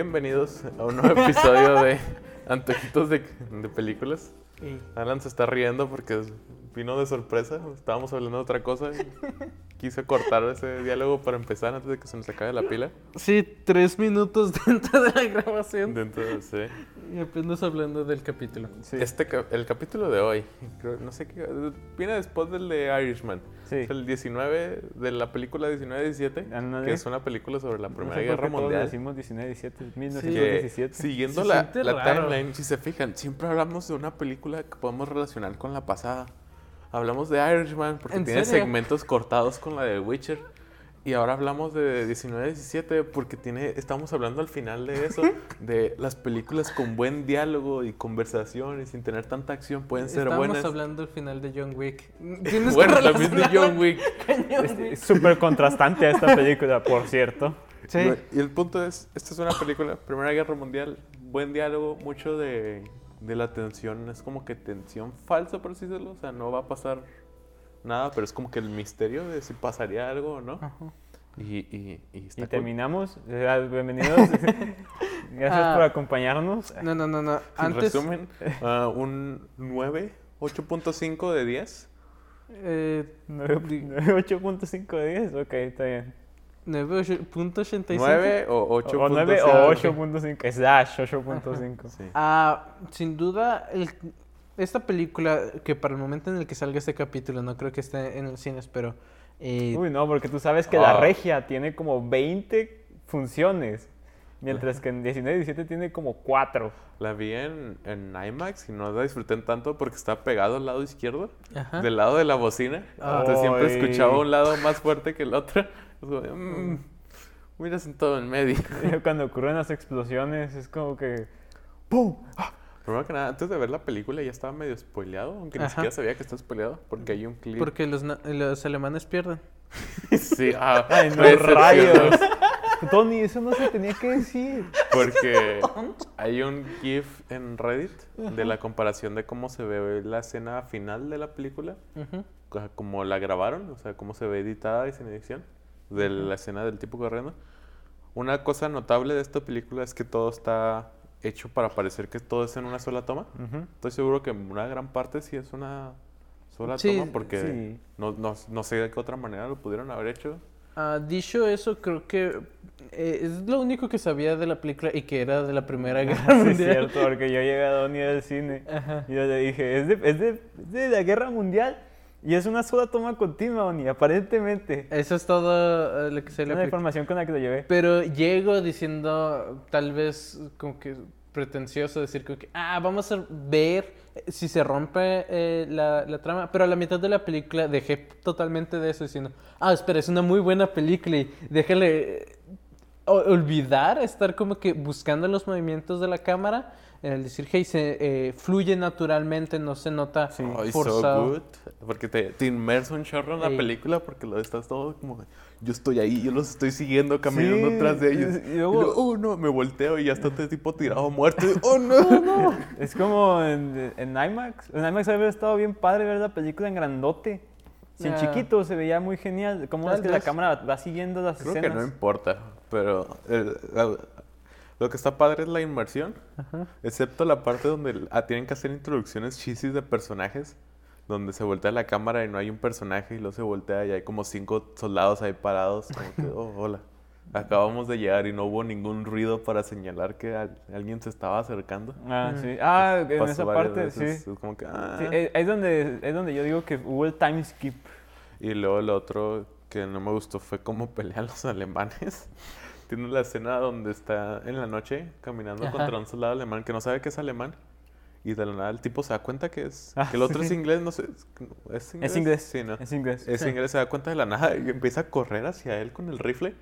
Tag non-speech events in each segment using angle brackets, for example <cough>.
Bienvenidos a un nuevo episodio de Antojitos de, de Películas. Alan se está riendo porque vino de sorpresa. Estábamos hablando de otra cosa. y Quise cortar ese diálogo para empezar antes de que se nos acabe la pila. Sí, tres minutos <laughs> dentro de la grabación. Dentro de- sí. Y apenas hablando del capítulo. Este, ca- el capítulo de hoy, creo- no sé qué, viene después del de Irishman. Sí. Es el 19 de la película 1917, Ándale. que es una película sobre la No Primera sé por Guerra qué todos Mundial. decimos 19, 17, que 1917. siguiendo Se la, la timeline, si se fijan, siempre hablamos de una película que podemos relacionar con la pasada. Hablamos de Irishman porque ¿En tiene serio? segmentos cortados con la de Witcher. Y ahora hablamos de 1917 porque tiene, estamos hablando al final de eso, de las películas con buen diálogo y conversación y sin tener tanta acción pueden ser Estábamos buenas. hablando al final de John Wick. <laughs> Tienes Bueno, que también de John Wick. <laughs> súper contrastante a esta película, por cierto. Sí. Y el punto es, esta es una película, Primera Guerra Mundial, buen diálogo, mucho de, de la tensión, es como que tensión falsa, por así decirlo, o sea, no va a pasar nada, pero es como que el misterio de si pasaría algo o no. Ajá. Y, y, y está Y terminamos. Sea, Bienvenidos. <laughs> Gracias Ah. por acompañarnos. No, no, no, no. En Antes, resumen, <laughs> ah, un 9, 8.5 de 10. eh, 8.5 de 10. Ok, está bien. 9.85. 9 o 8.5. O 9 o 8.5. Slash 8.5. Sí. Ah, sin duda, el- esta película, que para el momento en el que salga este capítulo, no creo que esté en los cines, pero... eh, Uy, no, porque tú sabes que Ah. la regia tiene como 20 funciones. Mientras que en 19 y 17 tiene como 4. La vi en, en IMAX y no la disfruté tanto porque está pegado al lado izquierdo. Ajá. del lado de la bocina. Ah. Entonces siempre escuchaba un lado más fuerte que el otro. Es como, Mira sentado en medio. <laughs> Cuando ocurren las explosiones es como que... ¡Pum! Primero que nada, antes de ver la película ya estaba medio spoileado, aunque ni Ajá. siquiera sabía que está spoileado, porque hay un clip. Porque los, los alemanes pierden. <laughs> sí, ah, <laughs> ¡Ay, no, me decepcionó. rayos! Tony, eso no se tenía que decir. Porque hay un GIF en Reddit de la comparación de cómo se ve la escena final de la película, co- como la grabaron, o sea, cómo se ve editada y sin edición, de la escena del tipo corriendo. Una cosa notable de esta película es que todo está hecho para parecer que todo es en una sola toma. Ujú. Estoy seguro que una gran parte sí es una sola Sí, toma, porque sí. no, no, no sé de qué otra manera lo pudieron haber hecho. Ah, dicho eso, creo que eh, es lo único que sabía de la película y que era de la Primera <laughs> Guerra Sí, es Mundial. cierto, porque yo llegué a Donnie del cine Ajá. y yo le dije, es de, es, de, es de la guerra mundial y es una sola toma continua, Donnie, aparentemente. Eso es todo eh, lo que de Es la información con la que lo llevé. Pero llego diciendo, tal vez como que pretencioso, decir como que, ah, vamos a ver si se rompe eh, la, la trama. Pero a la mitad de la película dejé totalmente de eso diciendo, ah, espera, es una muy buena película y déjale eh, olvidar estar como que buscando los movimientos de la cámara. El decir, hey, se eh, fluye naturalmente, no se nota Sí. Ay, so forzado. good. Porque te, te inmerso un chorro en la Ey. película porque lo estás todo como... Yo estoy ahí, yo los estoy siguiendo, caminando Sí, tras de ellos. y Y luego- luego, oh no, me volteo y ya está este tipo tirado muerto. Y, <laughs> oh <laughs> no. Es como en, en IMAX. En IMAX habría estado bien padre ver la película en grandote. Si en Ah. chiquito se veía muy genial. Cómo Tal es que la cámara va siguiendo las Creo que escenas. no importa, pero eh, la- lo que está padre es la inmersión, excepto la parte donde ah, tienen que hacer introducciones chisis de personajes, donde se voltea la cámara y no hay un personaje y luego se voltea y hay como cinco soldados ahí parados, como que, oh, <laughs> hola. Acabamos de llegar y no hubo ningún ruido para señalar que al- alguien se estaba acercando. Ah, sí. Ah, en Pasó esa parte, veces, sí. es como que, ah. Sí, es, donde, es donde yo digo que hubo el time skip. Y luego lo otro que no me gustó fue cómo <laughs> pelean los alemanes. Tiene la escena donde está en la noche caminando Ajá. contra un soldado alemán que no sabe que es alemán. Y de la nada el tipo se da cuenta que es... Ah, que el otro sí. es inglés, no sé. ¿Es inglés? Es inglés. Sí, ¿no? Es inglés. Es Sí. inglés, se da cuenta de la nada y empieza a correr hacia él con el rifle.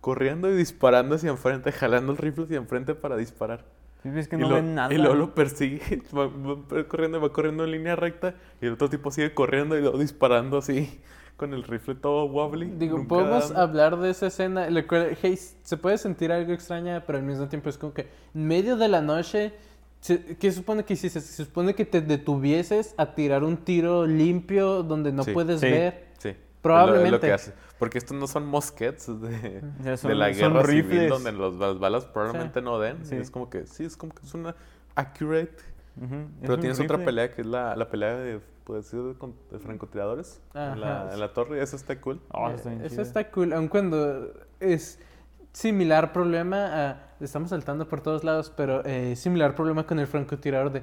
Corriendo y disparando hacia enfrente, jalando el rifle hacia enfrente para disparar. Sí, es que y, no lo- ven nada. y luego lo persigue, <laughs> va, va corriendo, va corriendo en línea recta y el otro tipo sigue corriendo y disparando así con el rifle todo wobbly. Digo, nunca podemos hablar de esa escena. la cual, hey, se puede sentir algo extraña, pero al mismo tiempo es como que en medio de la noche, se- ¿qué supone que hiciste? Se supone que te detuvieses a tirar un tiro limpio donde no Sí. puedes Sí. ver. Sí. Probablemente. Es lo, es lo que hace. Porque estos no son mosquets de, son- de la son guerra civil rifles. donde los, las balas probablemente no den. Sí. Es como que, sí, es como que es una accurate. Ujú, es Pero tienes otra pelea que es la, la pelea de, puedes decir, de, con- de francotiradores en la, Ajá. en la torre. Eso está cool. Oh, está Eh, Eso chido. está cool, aun cuando es similar problema a... Estamos saltando por todos lados, pero eh, similar problema con el francotirador de...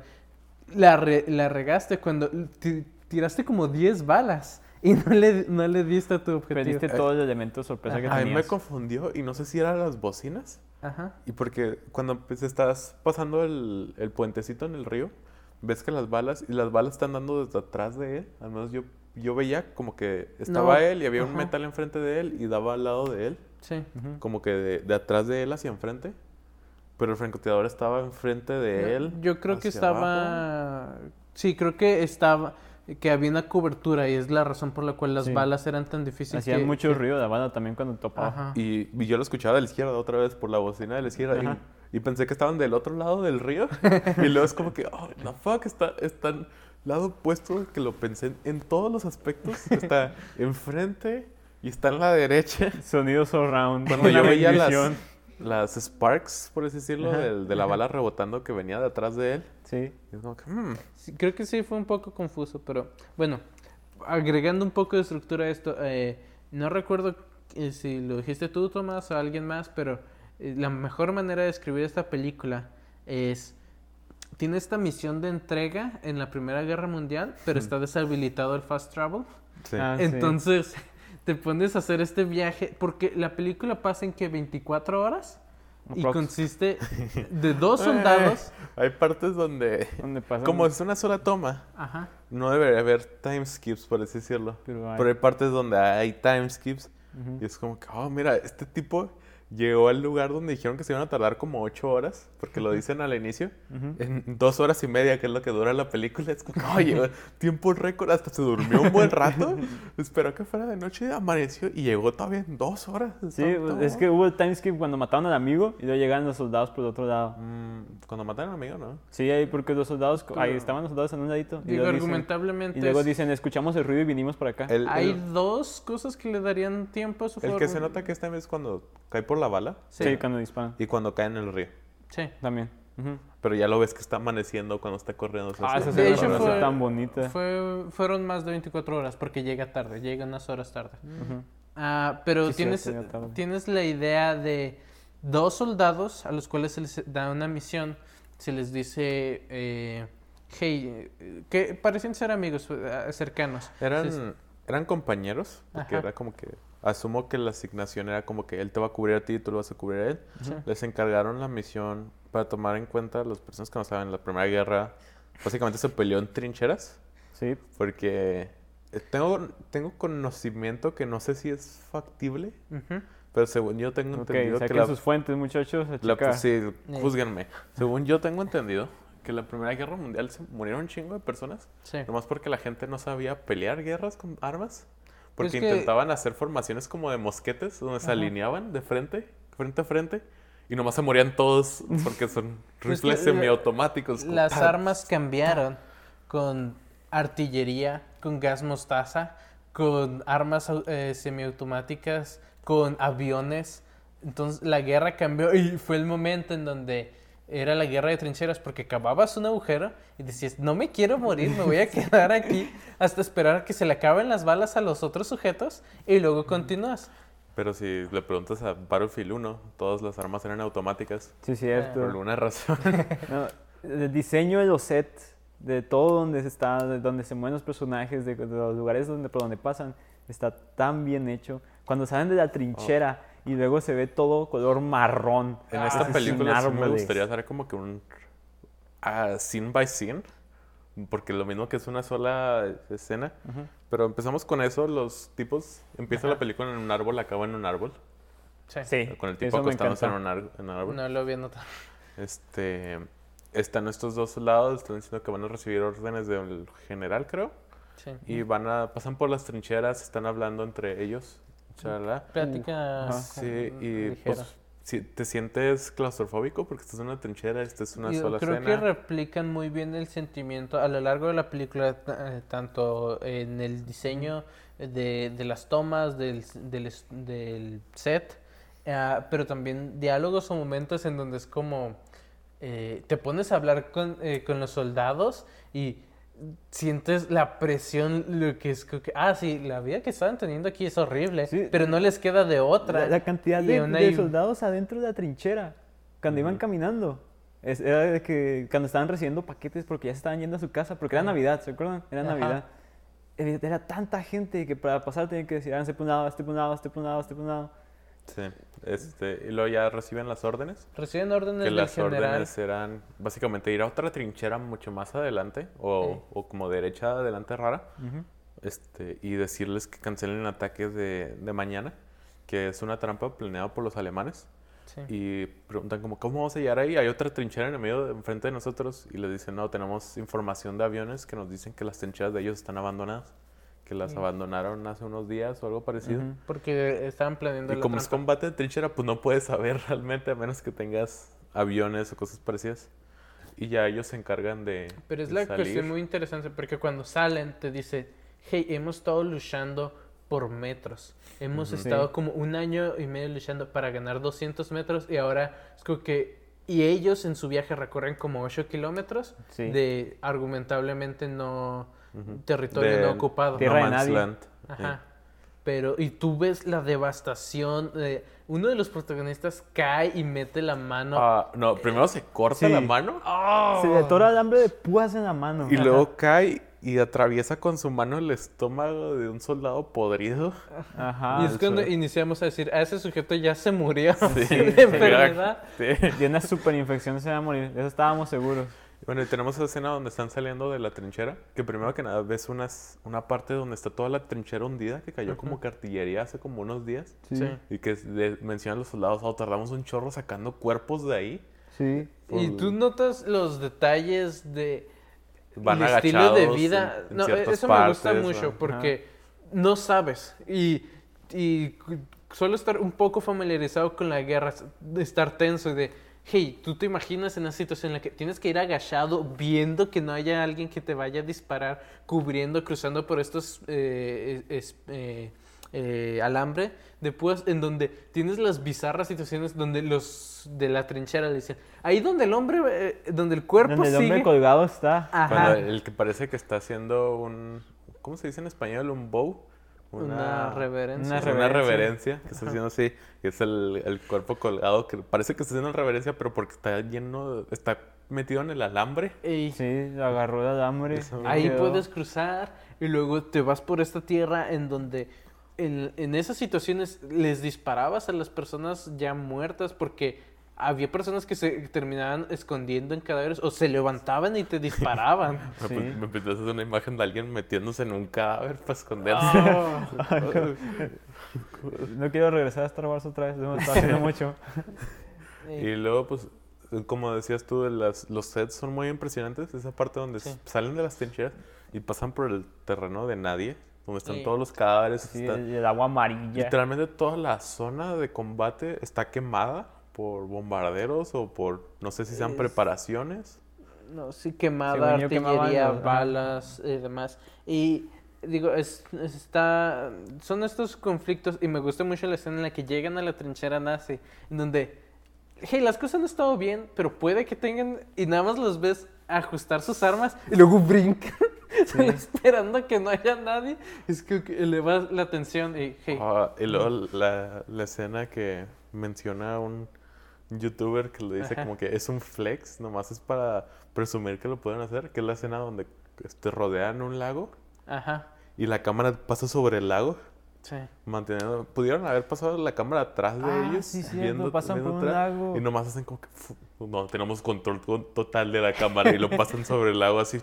La, re- la regaste cuando ti- tiraste como 10 balas y no le, no le diste a tu objetivo. Perdiste todo el elemento sorpresa que Ajá. A mí me tenías. confundió y no sé si eran las bocinas. Ajá. Y porque cuando pues, estás pasando el, el puentecito en el río, ves que las balas, y las balas están dando desde atrás de él. Al menos yo, yo veía como que estaba No, él y había un metal enfrente de él y daba al lado de él. Sí. Como que de, de atrás de él hacia enfrente. Pero el francotirador estaba enfrente de él. Yo creo que abajo. estaba... Sí, creo que estaba... Que había una cobertura y es la razón por la cual las Sí. balas eran tan difíciles. Hacían que- mucho que- ruido la bala también cuando topaba. Ajá. Y, y yo lo escuchaba de la izquierda otra vez por la bocina de la izquierda. Y, pensé que estaban del otro lado del río. <laughs> y luego es como que, oh, the fuck, está, están lado opuesto que lo pensé en, todos los aspectos. Está <laughs> enfrente y está en la derecha. Sonido surround. Cuando yo veía las, las sparks, por así decirlo, del- de, la bala rebotando que venía de atrás de él. Sí. Y es como que, hmm, Sí, creo que sí fue un poco confuso, pero bueno, agregando un poco de estructura a esto, eh, no recuerdo eh, si lo dijiste tú, Tomás, o alguien más, pero la mejor manera de escribir esta película es... Tiene esta misión de entrega en la Primera Guerra Mundial, pero está deshabilitado el fast travel. sí. Ah, sí. Entonces, <laughs> te pones a hacer este viaje, porque la película pasa en que 24 horas y consiste <laughs> de dos soldados. Hay partes donde, como es una sola toma, Ajá. no debería haber time skips, por así decirlo. Pero hay. Pero hay partes donde hay time skips y es como que, oh, mira, este tipo llegó al lugar donde dijeron que se iban a tardar como ocho horas, porque lo dicen al inicio, Ujú. en dos horas y media, que es lo que dura la película. Es como, oye, <laughs> tiempo récord, hasta se durmió un buen rato, esperó que fuera de noche, amaneció y llegó todavía en dos horas. Sí, Está- pues, es que hubo el time skip cuando mataron al amigo y luego llegaron los soldados por el otro lado. Mm, cuando mataron a un amigo, ¿no? Sí, ahí porque los soldados, ahí estaban los soldados en un ladito. Y Digo, luego dicen, argumentablemente. y luego dicen, escuchamos el ruido y vinimos por acá. El, Hay el- dos cosas que le darían tiempo a su el que se nota que esta vez es cuando cae por la bala Sí, cuando disparan. y cuando cae en el río. Sí. También. Pero ya lo ves que está amaneciendo cuando está corriendo. Ah, es esa De hecho, fue- tan bonita. Fue, fueron más de 24 horas porque llega tarde, llega unas horas tarde. Ah, pero Sí, tienes, tarde. tienes la idea de dos soldados a los cuales se les da una misión. Se les dice, eh, hey, que parecían ser amigos eh, cercanos. Eran, Sí, eran compañeros, porque Ajá. era como que, asumo que la asignación era como que él te va a cubrir a ti y tú lo vas a cubrir a él. Sí. Les encargaron la misión para tomar en cuenta a las personas que no saben, la Primera Guerra básicamente se peleó en trincheras, Sí, porque eh, tengo, tengo conocimiento que no sé si es factible, pero según yo tengo ok, entendido que la, sus fuentes, muchachos. a la- checar. sí, júzguenme. Según yo tengo entendido que la Primera Guerra Mundial se murieron un chingo de personas Sí. Nomás porque la gente no sabía pelear guerras con armas. Porque que- intentaban hacer formaciones como de mosquetes, donde se alineaban de frente, frente a frente. Y nomás se morían todos porque son <laughs> que rifles la- semiautomáticos. como Las armas cambiaron con artillería, con gas mostaza, con armas eh, semiautomáticas, con aviones. Entonces la guerra cambió y fue el momento en donde era la guerra de trincheras porque cavabas un agujero y decías, no me quiero morir, me voy a <laughs> quedar aquí hasta esperar a que se le acaben las balas a los otros sujetos y luego continúas. Pero si le preguntas a Battlefield 1, todas las armas eran automáticas. Sí, cierto. Por alguna razón. <laughs> No, el diseño de los sets, de todo donde se está, de donde se mueven los personajes, de, de los lugares donde, por donde pasan, está tan bien hecho. Cuando salen de la trinchera y luego se ve todo color marrón. en esta película sí me gustaría hacer como que un ah, scene by scene. Porque lo mismo que es una sola escena. Pero empezamos con eso, los tipos, empieza Ajá. la película en un árbol, acaba en un árbol. Sí, Con el tipo acostándose en un, en un árbol. No lo había notado. Este, están estos dos lados, están diciendo que van a recibir órdenes del general, creo. Sí. Y van a, pasan por las trincheras, están hablando entre ellos. Chalala. Plática. Sí, y ligera. pues si- ¿te sientes claustrofóbico porque estás en una trinchera, esta es una Yo sola creo que replican muy bien el sentimiento a lo largo de la película, eh, tanto en el diseño de, de las tomas, del, del, del set, ah, pero también diálogos o momentos en donde es como eh, te pones a hablar con, eh, con los soldados y sientes la presión, lo que es que, ah, sí, la vida que estaban teniendo aquí es horrible, Sí. pero no les queda de otra. La, la cantidad de, de soldados adentro de la trinchera, cuando iban caminando. Es- era de que cuando estaban recibiendo paquetes porque ya estaban yendo a su casa, porque era Navidad, ¿se acuerdan? Era Ajá. Navidad. Era, era tanta gente que para pasar tenían que decir, háganse por un lado, este por un lado, este por un lado, este por un lado. Sí, este, y luego ya reciben las órdenes. Reciben órdenes Que del las general. órdenes eran básicamente ir a otra trinchera mucho más adelante o, Sí. o como derecha adelante rara este, y decirles que cancelen el ataque de, de mañana, que es una trampa planeada por los alemanes. Sí. Y preguntan como, ¿cómo vamos a llegar ahí? Hay otra trinchera en el medio, de- enfrente de nosotros. Y les dicen, no, tenemos información de aviones que nos dicen que las trincheras de ellos están abandonadas. Que las Sí. abandonaron hace unos días o algo parecido. Ujú. Porque estaban planeando Y la como es trampa. combate de trinchera, pues no puedes saber <laughs> realmente a menos que tengas aviones o cosas parecidas. Y ya ellos se encargan de. Pero es de la salir. cuestión muy interesante porque cuando salen te dice, hey, hemos estado luchando por metros. Hemos Ujú. estado Sí. como un año y medio luchando para ganar 200 metros y ahora es como que... Y ellos en su viaje recorren como 8 kilómetros Sí. de argumentablemente no... Territorio De no ocupado. Tierra de No nadie. Land. Ajá. Pero, y tú ves la devastación. de- uno de los protagonistas cae y mete la mano. Ah, no, primero se corta Sí. la mano ¡Oh! Se le atora alambre de púas en la mano. y luego cae y atraviesa con su mano el estómago de un soldado podrido. Ajá. y es cuando iniciamos a decir, a ese sujeto ya se murió Sí, <laughs> de enfermedad. Sí. De una super infección se va a morir. De eso estábamos seguros. Bueno, y tenemos esa escena donde están saliendo de la trinchera, que primero que nada ves unas, una parte donde está toda la trinchera hundida, que cayó como que artillería hace como unos días, Sí. y que le mencionan los soldados, oh, tardamos un chorro sacando cuerpos de ahí. Sí. Y Por- tú notas los detalles de Van el estilo de vida. en- en no, eso me gusta partes, mucho porque no sabes. Y, y solo estar un poco familiarizado con la guerra, de estar tenso y de, hey, tú te imaginas en una situación en la que tienes que ir agachado viendo que no haya alguien que te vaya a disparar, cubriendo, cruzando por estos eh, es- eh, eh, alambre de púas, en donde tienes las bizarras situaciones donde los de la trinchera le dicen, ahí donde el hombre, eh, donde el cuerpo Donde el hombre colgado está. Cuando el que parece que está haciendo un, ¿cómo se dice en español? Un bow. Una reverencia. Una Una reverencia. que está haciendo así, es el, el cuerpo colgado, que parece que está haciendo reverencia, pero porque está lleno, está metido en el alambre. Ey, Sí, agarró el alambre. Ahí quedó. puedes cruzar y luego te vas por esta tierra en donde en, en esas situaciones les disparabas a las personas ya muertas porque había personas que se terminaban escondiendo en cadáveres o se levantaban y te <laughs> disparaban. Me, Sí. me pintas una imagen de alguien metiéndose en un cadáver para esconderse. Ah. <laughs> No quiero regresar a Star Wars otra vez. Me está haciendo mucho. Y luego, pues, como decías tú, las, los sets son muy impresionantes. Esa parte donde Sí. salen de las trincheras y pasan por el terreno de nadie, donde están Sí. todos los cadáveres. Sí, está- el, el agua amarilla. literalmente toda la zona de combate está quemada por bombarderos o por, no sé si sean Es- preparaciones. No, sí, quemada, Según quemaban artillería, ajá. balas y demás. Y digo, es, es- está, son estos conflictos y me gusta mucho la escena en la que llegan a la trinchera nazi, en donde, hey, las cosas no han estado bien, pero puede que tengan, y nada más los ves ajustar sus armas y luego brincan, <laughs> solo esperando a que no haya nadie. Es que que eleva la tensión y, hey, Ah, y luego la, la escena que menciona un youtuber que le dice como que es un flex, nomás es para presumir que lo pueden hacer, que es la escena donde este, rodean un lago ajá, y la cámara pasa sobre el lago. sí. Manteniendo, pudieron haber pasado la cámara atrás de Ah, ellos, sí, cierto, pasan por un atrás, lago. y nomás hacen como que no tenemos control to- total de la cámara y lo <laughs> pasan sobre el lago así.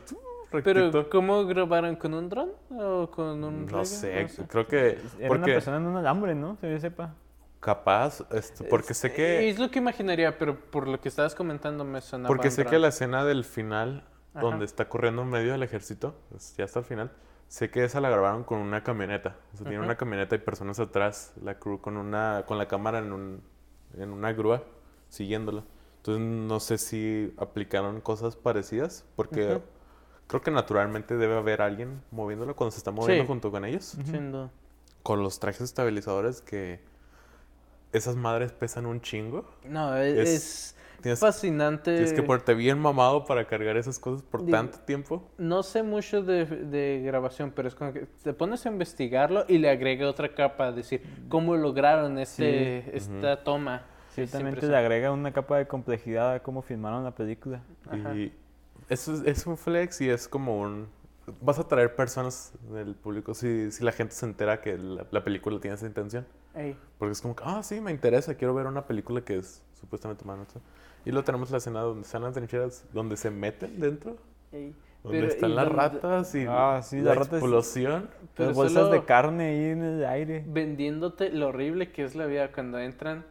Pero. ¿cómo grabaron? ¿Con un dron? ¿O con un no sé, creo que Era una porque persona en un alambre, ¿no? Que yo sepa. Capaz, este, porque sé que Es lo que imaginaría, pero por lo que estabas comentando me sonaba. Porque sé que la escena del final, Ajá. donde está corriendo en medio del ejército, pues, ya hasta el final, sé que esa la grabaron con una camioneta. O sea, tiene una camioneta y personas atrás, la crew con una con la cámara en un en una grúa siguiéndola. Entonces no sé si aplicaron cosas parecidas, porque creo que naturalmente debe haber alguien moviéndola cuando se está moviendo Sí. junto con ellos. Duda. Con los trajes estabilizadores que esas madres pesan un chingo. No, es, Es- es Tienes, fascinante. tienes que ponerte bien mamado para cargar esas cosas por Digo- tanto tiempo. No sé mucho de, de grabación, pero es como que te pones a investigarlo y le agrega otra capa, decir cómo lograron este, Sí. esta toma. Ciertamente le agrega una capa de complejidad a cómo filmaron la película. Ajá. Y eso es, es un flex y es como un... Vas a traer personas del público si, si la gente se entera que la, la película tiene esa intención. Ey, Porque es como que, ah, sí, me interesa, quiero ver una película que es supuestamente humana. ¿sí? Y luego tenemos la escena donde están las trincheras, donde se meten dentro, ey. donde Pero, están y las ratas y Ah, sí, la las ratas- explosión. Pero Las bolsas solo de carne ahí en el aire. vendiéndote lo horrible que es la vida cuando entran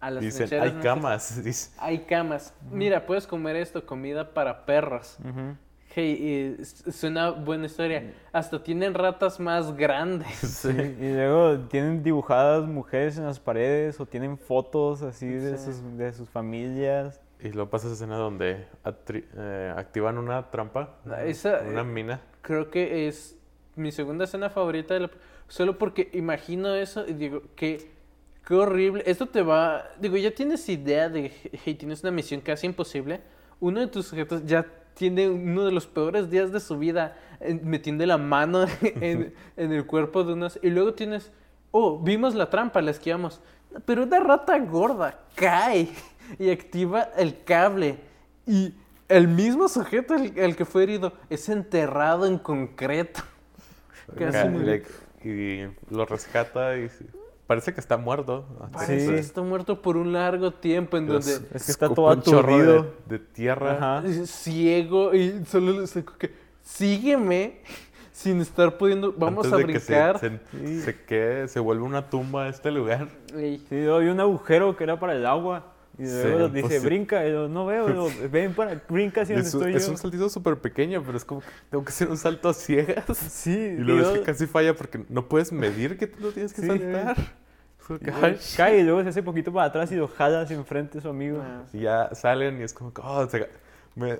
a las Dicen, hay camas. <laughs> Dice, Hay camas. Mira, puedes comer esto, comida para perros. Ujú. Hey, y es es una buena historia. Hasta tienen ratas más grandes. <laughs> sí. Y luego tienen dibujadas mujeres en las paredes o tienen fotos así de, Sí. sus, de sus familias. Y luego pasa esa escena donde eh, activan una trampa, Ah, esa, una eh, mina. Creo que es mi segunda escena favorita. De la- Solo porque imagino eso y digo, qué, qué horrible. Esto te va... Digo, ya tienes idea de... Hey, tienes una misión casi imposible. Uno de tus sujetos ya tiene uno de los peores días de su vida eh, metiendo la mano <laughs> en, <laughs> en el cuerpo de unos... Y luego tienes... Oh, vimos la trampa, la esquiamos. Pero una rata gorda cae <laughs> y activa el cable. Y el mismo sujeto, el, el que fue herido, es enterrado en concreto. Casi y lo rescata y sí, parece que está muerto. Parece Sí. está muerto por un largo tiempo en donde Es que está todo chorro de- aturdido. De, tierra. Ajá. ciego y solo le saco que sígueme sin estar pudiendo. Vamos Antes a de que se- brincar. Se, se, quede, se vuelve una tumba este lugar. Sí, hay un agujero que era para el agua. Y Sí, luego pues dice, sí. brinca. Y yo, no veo. y luego, <laughs> ven para, brinca hacia donde Es estoy es yo. un saltito súper pequeño, pero es como que tengo que hacer un salto a ciegas. Sí, Y luego es que casi falla porque no puedes medir que tú lo tienes que Sí. saltar. Y ay, cae y luego se hace poquito para atrás y lo jala hacia enfrente su amigo. ah, Y ya salen y es como que, oh, se- me,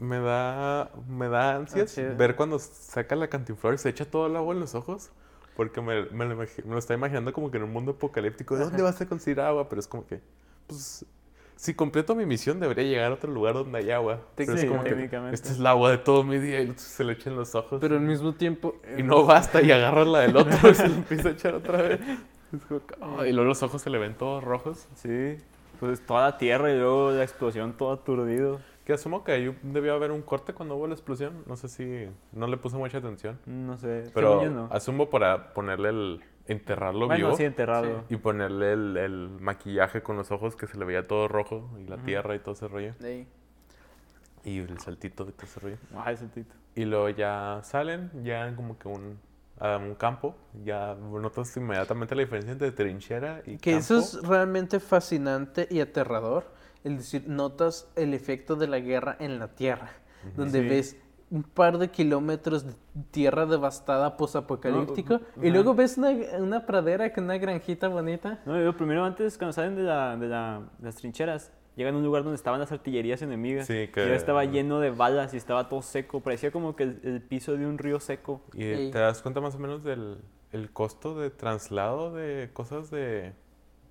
me da, me da ansias Ansiedad. ver cuando saca la cantinflora y se echa todo el agua en los ojos. Porque me, me, lo, me lo está imaginando como que en un mundo apocalíptico. ¿De dónde vas a conseguir agua? Pero es como que, pues, si completo mi misión, debería llegar a otro lugar donde hay agua. Pero Sí, es como que, técnicamente. esta es el agua de todo mi día y se le echa en los ojos. Pero al mismo tiempo. Y no basta y agarra la del otro y se <laughs> lo empieza a echar otra vez. Que, oh, y luego los ojos se le ven todos rojos. Sí, pues toda la tierra y luego la explosión todo aturdido. Que asumo que ahí debió haber un corte cuando hubo la explosión. No sé si no le puse mucha atención. No sé, Pero yo no. asumo para ponerle el. Enterrarlo Bueno, vivo. sí, enterrado. Y ponerle el, el maquillaje con los ojos que se le veía todo rojo. Y la tierra y todo ese rollo. ey, Y el saltito de todo ese rollo. Ah, ese tito. Y luego ya salen, ya como que un, a un campo. Ya notas inmediatamente la diferencia entre trinchera y Que campo. eso es realmente fascinante y aterrador. Es decir, notas el efecto de la guerra en la tierra, donde Sí. ves un par de kilómetros de tierra devastada posapocalíptico No, y luego ves una, una pradera con una granjita bonita. No, yo primero antes, cuando salen de, la, de, la- de las trincheras, llegan a un lugar donde estaban las artillerías enemigas. Sí, Y que- ya estaba lleno de balas y estaba todo seco. Parecía como que el, el piso de un río seco. Y te das cuenta más o menos del el costo de traslado de cosas de,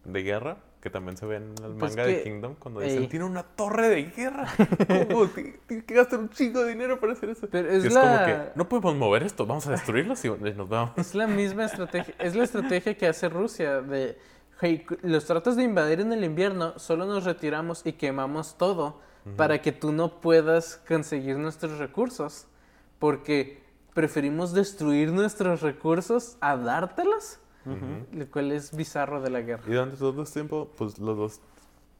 de guerra, que también se ve en el Pues manga que- de Kingdom, cuando ey. dicen, tiene una torre de guerra. <laughs> ¿Cómo? Ti- Tiene que gastar un chingo de dinero para hacer eso. Pero Y es es como la- que, no podemos mover esto, vamos a destruirlo y nos vamos. Es la misma estrategia, es la estrategia que hace Rusia de, hey, los tratas de invadir en el invierno, solo nos retiramos y quemamos todo para que tú no puedas conseguir nuestros recursos, porque preferimos destruir nuestros recursos a dártelos, lo cual es bizarro de la guerra. Y durante todo este tiempo, pues los dos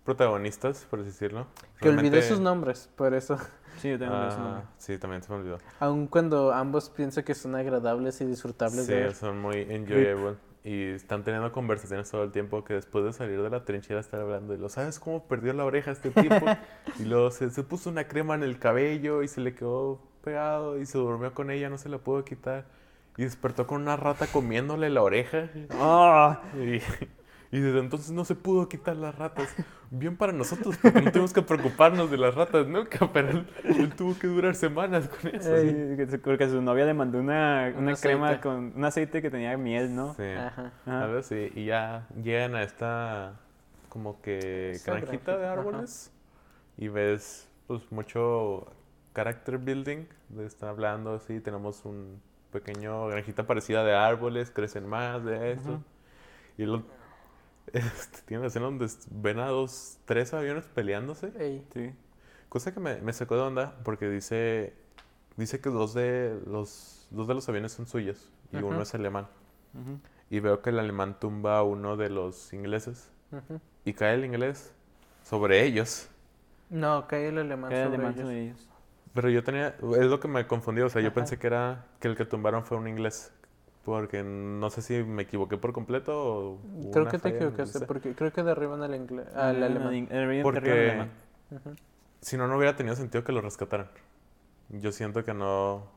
protagonistas, por así decirlo. Que olvidé sus nombres, por eso. <laughs> Sí, yo tengo eso. Ah, sí, también se me olvidó. Aun cuando ambos piensan que son agradables y disfrutables de Sí, ver. son muy enjoyable. Y están teniendo conversaciones todo el tiempo que después de salir de la trinchera estar hablando de lo, ¿sabes cómo perdió la oreja este tipo? <laughs> y luego se, se puso una crema en el cabello y se le quedó pegado y se durmió con ella, no se la pudo quitar. Y despertó con una rata comiéndole la oreja. Ah, Y, Y desde entonces no se pudo quitar las ratas. Bien para nosotros, porque no tuvimos que preocuparnos de las ratas nunca, pero él, él tuvo que durar semanas con eso. Sí, Porque su novia le mandó una, Un una crema aceite. con un aceite que tenía miel, ¿no? Sí. Ajá. Ajá. Algo así. Y ya llegan a esta como que Esta granjita de granjita, ajá. árboles y ves pues mucho character building. Estar hablando así, tenemos un pequeño granjita parecida de árboles, crecen más de esto. Ujú. Y lo, <laughs> este, tiene la escena donde ven a dos, tres aviones peleándose. Ey. Sí. Cosa que me, me sacó de onda porque dice, dice que dos de los, dos de los aviones son suyos y Ajá. uno es alemán. Ujú. Y veo que el alemán tumba a uno de los ingleses y cae el inglés sobre ellos. No, cae el alemán Era sobre alemán ellos. sobre ellos. Pero yo tenía, es lo que me confundió, o sea, yo Ajá. pensé que era que el que tumbaron fue un inglés. Porque no sé si me equivoqué por completo o Creo que te en equivocaste, porque creo que derriban al, Ah, al alemán. el Porque alemán. Ujú. si no, no hubiera tenido sentido que lo rescataran. Yo siento que no...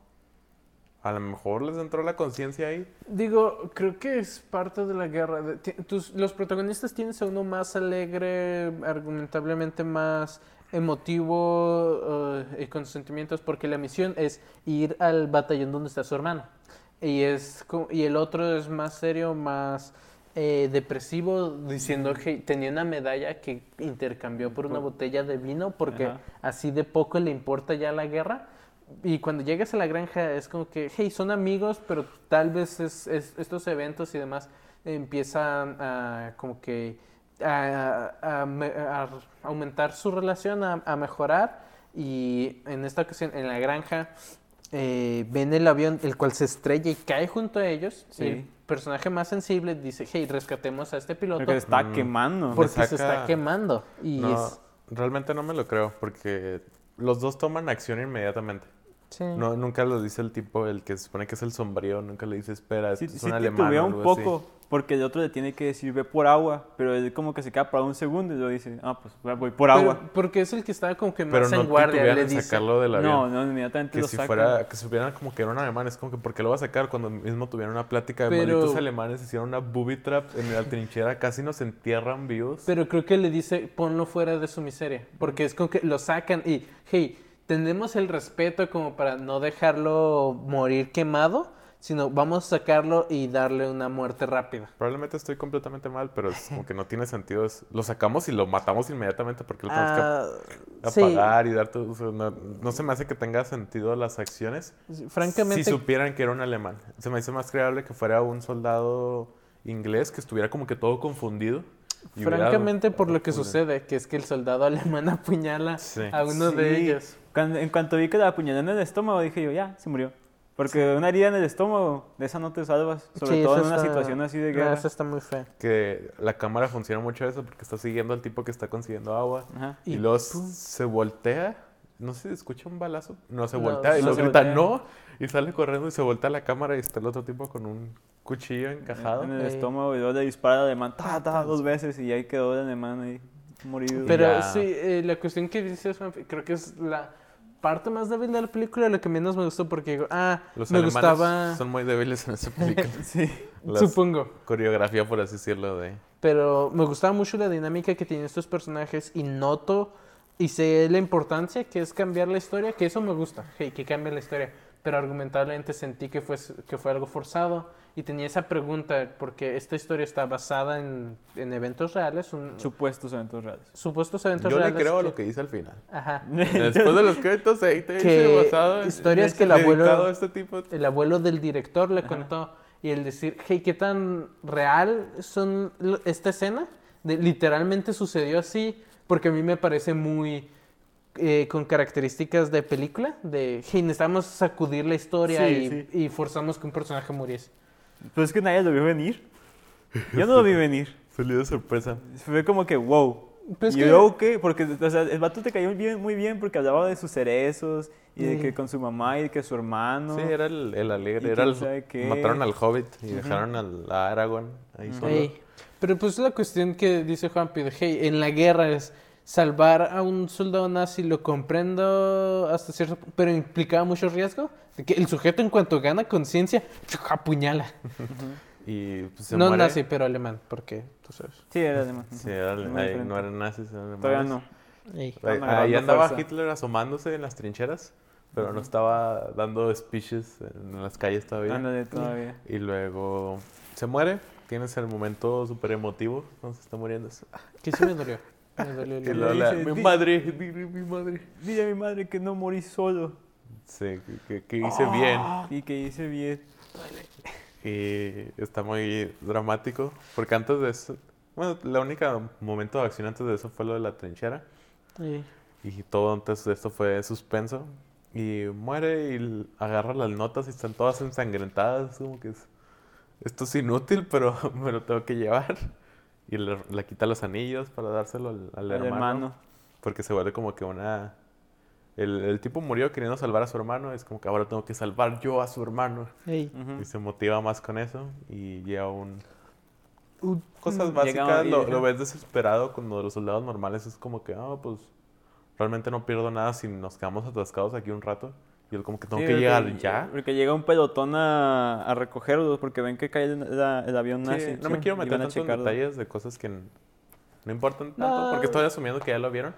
A lo mejor les entró la conciencia ahí. Digo, creo que es parte de la guerra. de- tus- los protagonistas tienes a uno más alegre, argumentablemente más emotivo eh, y con sentimientos, porque la misión es ir al batallón donde está su hermano. Y, es, y el otro es más serio, más eh, depresivo, diciendo que tenía una medalla que intercambió por una botella de vino, porque Ajá. así de poco le importa ya la guerra. Y cuando llegas a la granja es como que, hey, son amigos, pero tal vez es, es- estos eventos y demás empiezan a como que a, a me- a aumentar su relación, a, a mejorar. Y en esta ocasión, en la granja, eh, ven el avión, el cual se estrella y cae junto a ellos. Sí. Y el personaje más sensible dice, hey, rescatemos a este piloto Porque se está Mm. quemando. Por- porque se está quemando. Y No, es... realmente no me lo creo porque los dos toman acción inmediatamente. Sí. No, nunca lo dice el tipo, el que se supone que es el sombrío, nunca le dice, espera, Sí, esto es sí un alemán titubea un algo así". poco, porque el otro le tiene que decir ve por agua, pero él como que se queda por un segundo y luego dice, ah, pues voy por Pero- agua. porque es el que estaba como que más Pero no en guardia. Le dice, sacarlo del avión. No, no, inmediatamente que lo si saca. fuera, que supieran como que era un alemán, es como que ¿por qué lo va a sacar cuando mismo tuvieron una plática de Pero- malditos alemanes, hicieron una booby trap en la trinchera, casi nos entierran vivos? Pero creo que le dice, ponlo fuera de su miseria. Porque es como que lo sacan y, hey, tenemos el respeto como para no dejarlo morir quemado, sino vamos a sacarlo y darle una muerte rápida. Probablemente estoy completamente mal, pero es como que no tiene sentido. es- lo sacamos y lo matamos inmediatamente porque lo tenemos que Ah, sí, apagar y dar todo. o sea, no, no se me hace que tenga sentido las acciones. francamente, Si supieran que era un alemán. Se me hizo más creable que fuera un soldado inglés que estuviera como que todo confundido. hubiera- francamente por lo que sucede, que es que el soldado <laughs> alemán apuñala Sí. a uno de ellos. Cuando- en cuanto vi que la apuñaló en el estómago, dije yo, ya, se murió. Porque una herida en el estómago, de esa no te salvas. Sobre Sí, todo en una está- situación así de No, guerra. eso está muy feo. Que la cámara funciona mucho eso porque está siguiendo al tipo que está consiguiendo agua. Ajá. Y, Y luego pum. se voltea. No sé si escucha un balazo. No, se No, voltea y no lo se grita voltea. no. Y sale corriendo y se voltea a la cámara y está el otro tipo con un cuchillo encajado. En el Ey. estómago y luego le dispara al alemán, ta, ta, dos veces y ahí quedó el alemán ahí morido. Pero Ya. sí, eh, la cuestión que dices, creo que es la parte más débil de la película, lo que menos me gustó porque digo, ah, Los me gustaba, son muy débiles en esa <laughs> película. sí. La supongo, coreografía, por así decirlo, de... pero me gustaba mucho la dinámica que tienen estos personajes y noto y sé la importancia que es cambiar la historia, que eso me gusta, hey, que cambie la historia, pero argumentablemente sentí que fue, que fue algo forzado y tenía esa pregunta porque esta historia está basada en, en eventos reales, un, Supuestos eventos reales. supuestos eventos Yo le reales. creo a que- lo que dice al final. Ajá. Después de los créditos, ahí te Que dice basado en- historias en- que el abuelo- este tipo. el abuelo del director le contó y el decir, hey, ¿qué tan real son esta escena? De- literalmente sucedió así, porque a mí me parece muy eh, con características de película, de, hey, necesitamos sacudir la historia Sí, y, sí. y forzamos que un personaje muriese. Pues es que nadie lo vio venir. Yo no lo vi <laughs> venir. Salió de sorpresa. Fue como que, wow. Pues ¿Y que- luego qué? Porque, o sea, el vato te cayó bien, muy bien porque hablaba de sus cerezos y de que con su mamá y de que su hermano. Sí, era el, el ¿Y alegre. Era el- mataron al Hobbit y dejaron al, a Aragorn ahí solo. Pero pues la cuestión que dice Juan de hey, en la guerra es salvar a un soldado nazi, lo comprendo hasta cierto punto, pero implicaba mucho riesgo. De que el sujeto en cuanto gana conciencia, apuñala. Y pues, se no muere. nazi, pero alemán, porque tú sabes. Sí, era alemán. Sí, era- ahí diferente. no eran nazis, eran alemanes. Todavía no. Ahí, andaba fuerza. Hitler asomándose en las trincheras, pero no estaba dando speeches en las calles todavía. Ándale todavía. Y luego se muere. Tienes el momento súper emotivo cuando se está muriendo. Que sí me dolió. Me dolió. El- dice, mi "Di- madre, dile mi madre. Dile a mi madre que no morí solo. Sí, que, que- que hice bien. Y que hice bien. Y está muy dramático. Porque antes de eso. Bueno, la única momento de acción antes de eso fue lo de la trinchera. Ey. Y todo antes de esto fue suspenso. Y muere y agarra las notas y están todas ensangrentadas. Es Como que es, esto es inútil, pero <laughs> me lo tengo que llevar. Y le, le quita los anillos para dárselo al, al Al hermano, hermano. Porque se vuelve como que una... El, el tipo murió queriendo salvar a su hermano. Es como que ahora tengo que salvar yo a su hermano. Y se motiva más con eso. Y llega un... Un- Cosas Llega- básicas, lo, ves desesperado cuando los soldados normales es como que, ah, pues realmente no pierdo nada si nos quedamos atascados aquí un rato. Y él como que tengo Sí, que porque- llegar ya. Porque llega un pelotón a, a recogerlos porque ven que cae el, la- el avión Sí, nazi. no me quiero meter tanto en detalles de cosas que no importan tanto, No. porque estoy asumiendo que ya lo vieron.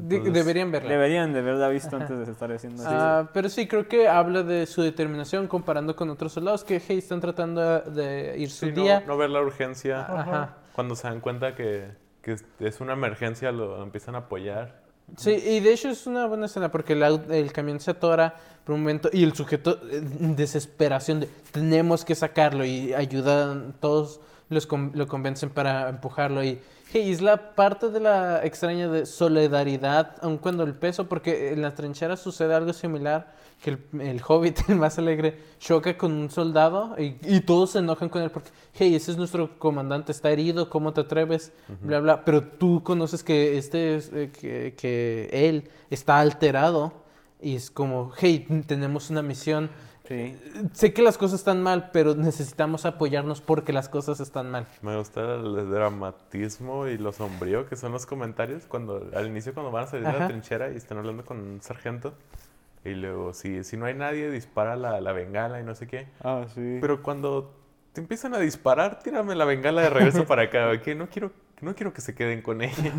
Entonces, deberían verla. Deberían de haberla visto antes de estar haciendo eso. Ah, pero sí, creo que habla de su determinación comparando con otros soldados que hey, están tratando de ir su Sí, no, día. no ver la urgencia. Ajá. Cuando se dan cuenta que, que es una emergencia, lo empiezan a apoyar. Sí, y de hecho es una buena escena porque el, el camión se atora por un momento y el sujeto eh, en desesperación de tenemos que sacarlo y ayudan, todos los lo convencen para empujarlo y hey, es la parte de la extraña de solidaridad, aun cuando el peso, porque en las trincheras sucede algo similar, que el, el hobbit, <laughs> el más alegre, choca con un soldado y, y todos se enojan con él porque, hey, ese es nuestro comandante, está herido, ¿cómo te atreves? Bla, bla. Pero tú conoces que este, es, eh, que, que él está alterado y es como, hey, tenemos una misión. Sí. Sé que las cosas están mal, pero necesitamos apoyarnos porque las cosas están mal. Me gusta el dramatismo y lo sombrío que son los comentarios cuando al inicio cuando van a salir de la trinchera y están hablando con un sargento y luego si, si no hay nadie dispara la, la bengala y no sé qué. Ah, sí. Pero cuando te empiezan a disparar, tírame la bengala de regreso para acá, que no quiero no quiero que se queden con ella.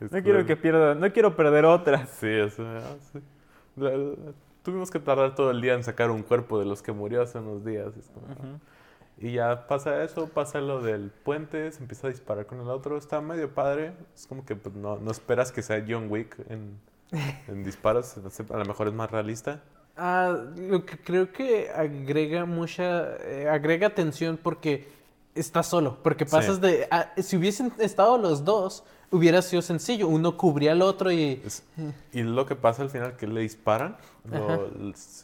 No quiero que pierda, no quiero perder otra. Sí, eso, sí. La- la- tuvimos que tardar todo el día en sacar un cuerpo de los que murió hace unos días. es como- Y ya pasa eso, pasa lo del puente, se empieza a disparar con el otro, está medio padre. Es como que pues, no, no esperas que sea John Wick en, <laughs> en disparos, a lo mejor es más realista. Ah, lo que creo que agrega mucha, eh, agrega tensión porque estás solo, porque pasas Sí. de, ah, si hubiesen estado los dos, hubiera sido sencillo, uno cubría al otro y, Es- y lo que pasa al final que le disparan. Lo,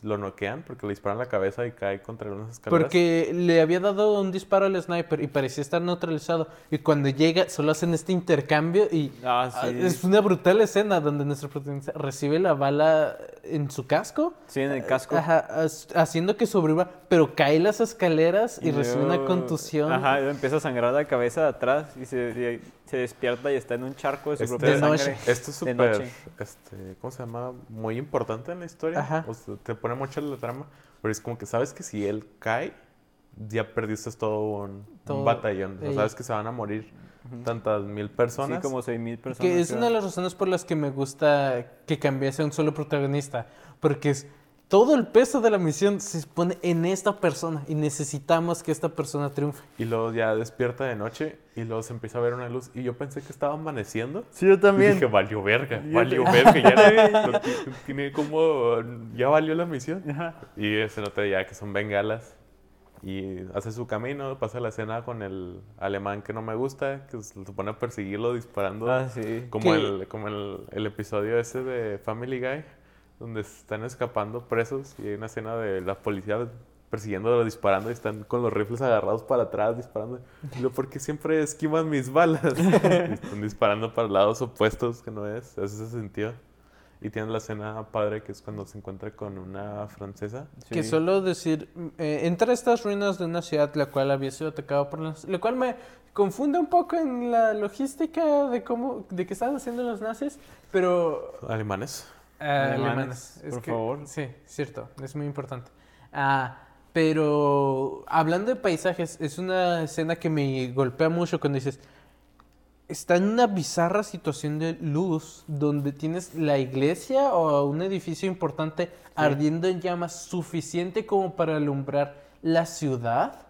lo noquean porque le disparan la cabeza y cae contra unas escaleras. porque le había dado un disparo al sniper y parecía estar neutralizado y cuando llega solo hacen este intercambio y Ah, ah, sí. es una brutal escena donde nuestro protagonista recibe la bala en su casco. Sí, en el casco. Ajá, as- haciendo que sobreviva, pero cae las escaleras y, recibe una contusión. Ajá, y empieza a sangrar la cabeza de atrás y se, y se despierta y está en un charco de su Este- propia De sangre. noche. Esto es súper, este, ¿cómo se llama? Muy importante en la historia. Ajá. O sea, te pone mucho la trama. Pero es como que sabes que si él cae, ya perdiste todo un, batallón. O sea, Ey. sabes que se van a morir tantas mil personas. Sí, como 6.000 personas. Que es creo. una de las razones por las que me gusta que cambiase a un solo protagonista. Porque es, todo el peso de la misión se pone en esta persona y necesitamos que esta persona triunfe. Y luego ya despierta de noche y luego se empieza a ver una luz. Y yo pensé que estaba amaneciendo. Sí, yo Y también. dije, valió verga, Yo valió también. verga. Ya no- <laughs> tiene como, ya valió la misión. Ajá. Y se nota ya que son bengalas. Y hace su camino, pasa la escena con el alemán que no me gusta, que se pone a perseguirlo disparando. Ah, sí. como el, como el, el episodio ese de Family Guy, donde están escapando presos y hay una escena de la policía persiguiéndolo, disparando y están con los rifles agarrados para atrás disparando. Y yo, ¿por qué siempre esquivan mis balas? <laughs> Y están disparando para lados opuestos, que no es, hace ese sentido. Y tienen la escena padre que es cuando se encuentra con una francesa. Que Sí. solo decir, eh, entre estas ruinas de una ciudad la cual había sido atacada por los... Lo cual me confunde un poco en la logística de cómo, de qué estaban haciendo los nazis, pero Alemanes. Ah. Es por que- favor. Sí, cierto, es muy importante. Ah, Pero hablando de paisajes, es una escena que me golpea mucho cuando dices, está en una bizarra situación de luz donde tienes la iglesia o un edificio importante ardiendo en llamas suficiente como para alumbrar la ciudad,